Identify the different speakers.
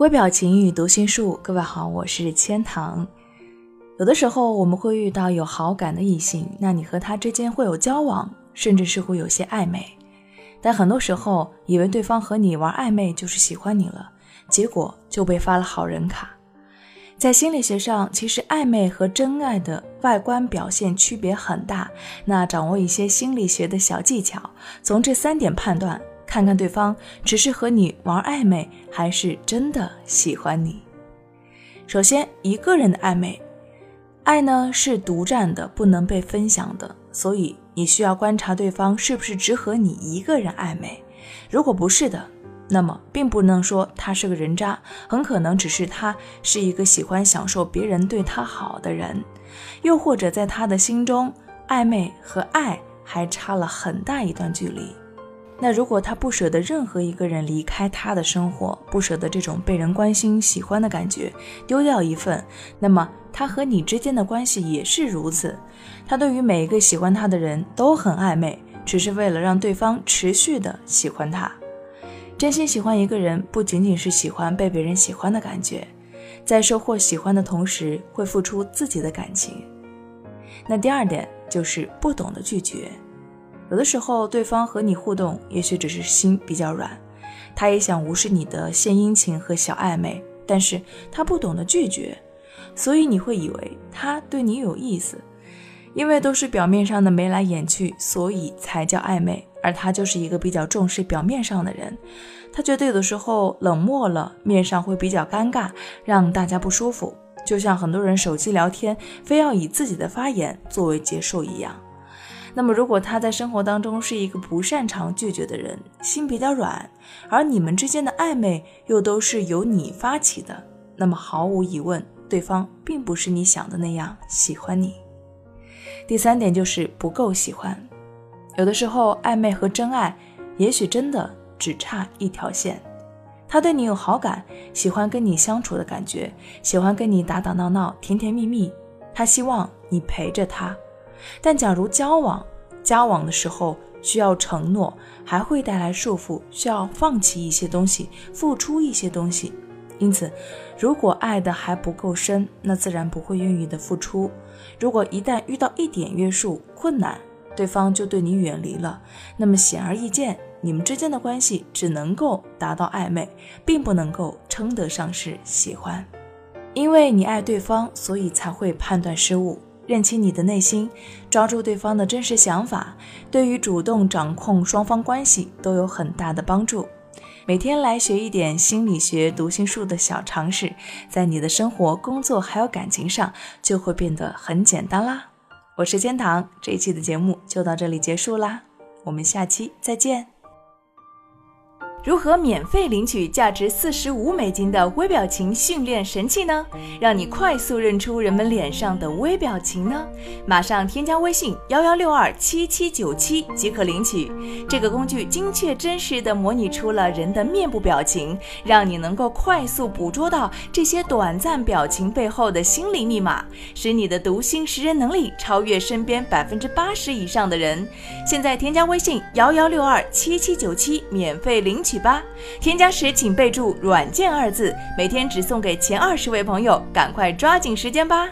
Speaker 1: 微表情与读心术，各位好，我是千堂。有的时候我们会遇到有好感的异性，那你和他之间会有交往，甚至是会有些暧昧。但很多时候，以为对方和你玩暧昧就是喜欢你了，结果就被发了好人卡。在心理学上，其实暧昧和真爱的外观表现区别很大。那掌握一些心理学的小技巧，从这三点判断。看看对方只是和你玩暧昧，还是真的喜欢你。首先，一个人的暧昧，爱呢是独占的，不能被分享的，所以你需要观察对方是不是只和你一个人暧昧。如果不是的，那么并不能说他是个人渣，很可能只是他是一个喜欢享受别人对他好的人，又或者在他的心中，暧昧和爱还差了很大一段距离。那如果他不舍得任何一个人离开他的生活，不舍得这种被人关心、喜欢的感觉丢掉一份，那么他和你之间的关系也是如此。他对于每一个喜欢他的人都很暧昧，只是为了让对方持续的喜欢他。真心喜欢一个人，不仅仅是喜欢被别人喜欢的感觉，在收获喜欢的同时，会付出自己的感情。那第二点就是不懂得拒绝。有的时候，对方和你互动，也许只是心比较软，他也想无视你的献殷勤和小暧昧，但是他不懂得拒绝，所以你会以为他对你有意思，因为都是表面上的眉来眼去，所以才叫暧昧。而他就是一个比较重视表面上的人，他觉得有的时候冷漠了，面上会比较尴尬，让大家不舒服，就像很多人手机聊天，非要以自己的发言作为结束一样。那么，如果他在生活当中是一个不擅长拒绝的人，心比较软，而你们之间的暧昧又都是由你发起的，那么毫无疑问，对方并不是你想的那样喜欢你。第三点就是不够喜欢，有的时候暧昧和真爱，也许真的只差一条线。他对你有好感，喜欢跟你相处的感觉，喜欢跟你打打闹闹、甜甜蜜蜜，他希望你陪着他。但假如交往，交往的时候需要承诺，还会带来束缚，需要放弃一些东西，付出一些东西。因此，如果爱的还不够深，那自然不会愿意的付出。如果一旦遇到一点约束困难，对方就对你远离了，那么显而易见，你们之间的关系只能够达到暧昧，并不能够称得上是喜欢。因为你爱对方，所以才会判断失误。认清你的内心，抓住对方的真实想法，对于主动掌控双方关系都有很大的帮助。每天来学一点心理学、读心术的小常识，在你的生活、工作还有感情上就会变得很简单啦。我是天堂，这一期的节目就到这里结束啦，我们下期再见。如何免费领取价值四十五美金的微表情训练神器呢？让你快速认出人们脸上的微表情呢？马上添加微信幺幺六二七七九七即可领取。这个工具精确真实的模拟出了人的面部表情，让你能够快速捕捉到这些短暂表情背后的心理密码，使你的读心识人能力超越身边百分之八十以上的人。现在添加微信幺幺六二七七九七免费领取。起吧，添加时请备注“软件”二字，每天只送给前二十位朋友，赶快抓紧时间吧。